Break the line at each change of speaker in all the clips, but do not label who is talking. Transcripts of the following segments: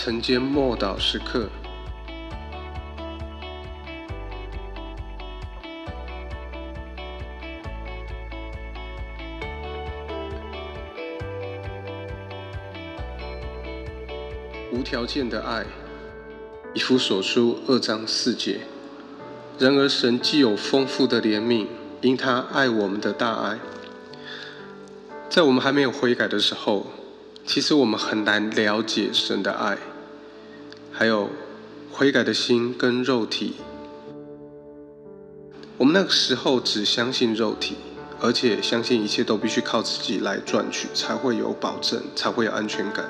晨间默祷时刻，无条件的爱，以弗所书二章四节。然而，神既有丰富的怜悯，因他爱我们的大爱，在我们还没有悔改的时候，其实我们很难了解神的爱，还有悔改的心跟肉体。我们那个时候只相信肉体，而且相信一切都必须靠自己来赚取，才会有保证，才会有安全感。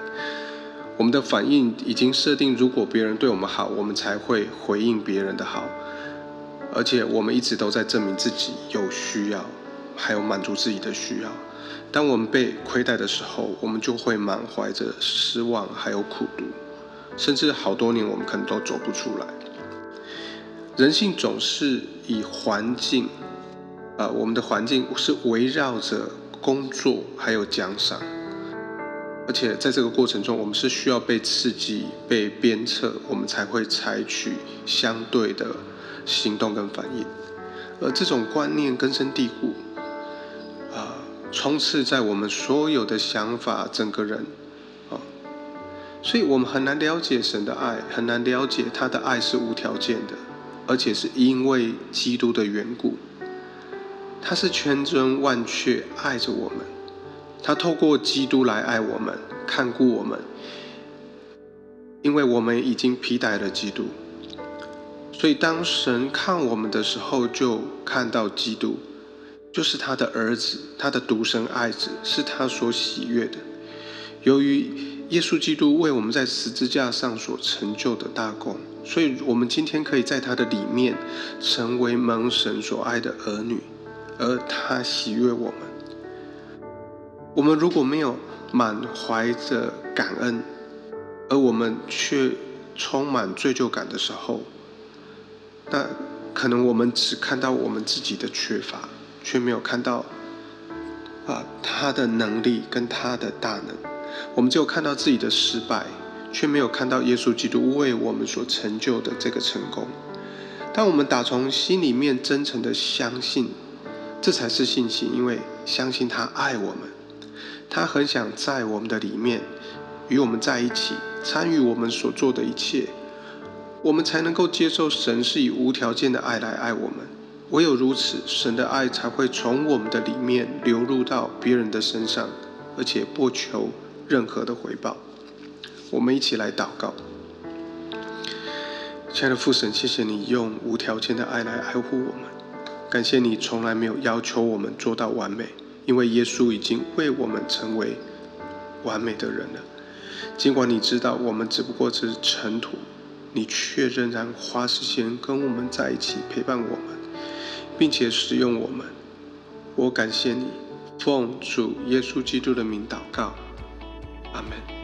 我们的反应已经设定，如果别人对我们好，我们才会回应别人的好。而且我们一直都在证明自己有需要，还有满足自己的需要。当我们被亏待的时候，我们就会满怀着失望，还有苦读，甚至好多年我们可能都走不出来。人性总是以环境，呃，我们的环境是围绕着工作还有奖赏，而且在这个过程中，我们是需要被刺激、被鞭策，我们才会采取相对的。行动跟反应，而这种观念根深蒂固，充斥在我们所有的想法，整个人，啊，所以我们很难了解神的爱，很难了解他的爱是无条件的，而且是因为基督的缘故，他是千真万确爱着我们，他透过基督来爱我们，看顾我们，因为我们已经披戴了基督。所以，当神看我们的时候，就看到基督，就是他的儿子，他的独生爱子，是他所喜悦的。由于耶稣基督为我们在十字架上所成就的大功，所以我们今天可以在他的里面成为蒙神所爱的儿女，而他喜悦我们。我们如果没有满怀着感恩，而我们却充满罪疚感的时候，那可能我们只看到我们自己的缺乏，却没有看到啊他的能力跟他的大能。我们只有看到自己的失败，却没有看到耶稣基督为我们所成就的这个成功。当我们打从心里面真诚的相信，这才是信心，因为相信他爱我们，他很想在我们的里面与我们在一起，参与我们所做的一切。我们才能够接受神是以无条件的爱来爱我们，唯有如此，神的爱才会从我们的里面流入到别人的身上，而且不求任何的回报。我们一起来祷告，亲爱的父神，谢谢你用无条件的爱来爱护我们，感谢你从来没有要求我们做到完美，因为耶稣已经为我们成为完美的人了。尽管你知道我们只不过是尘土。你却仍然花时间跟我们在一起，陪伴我们，并且使用我们。我感谢你，奉主耶稣基督的名祷告，阿门。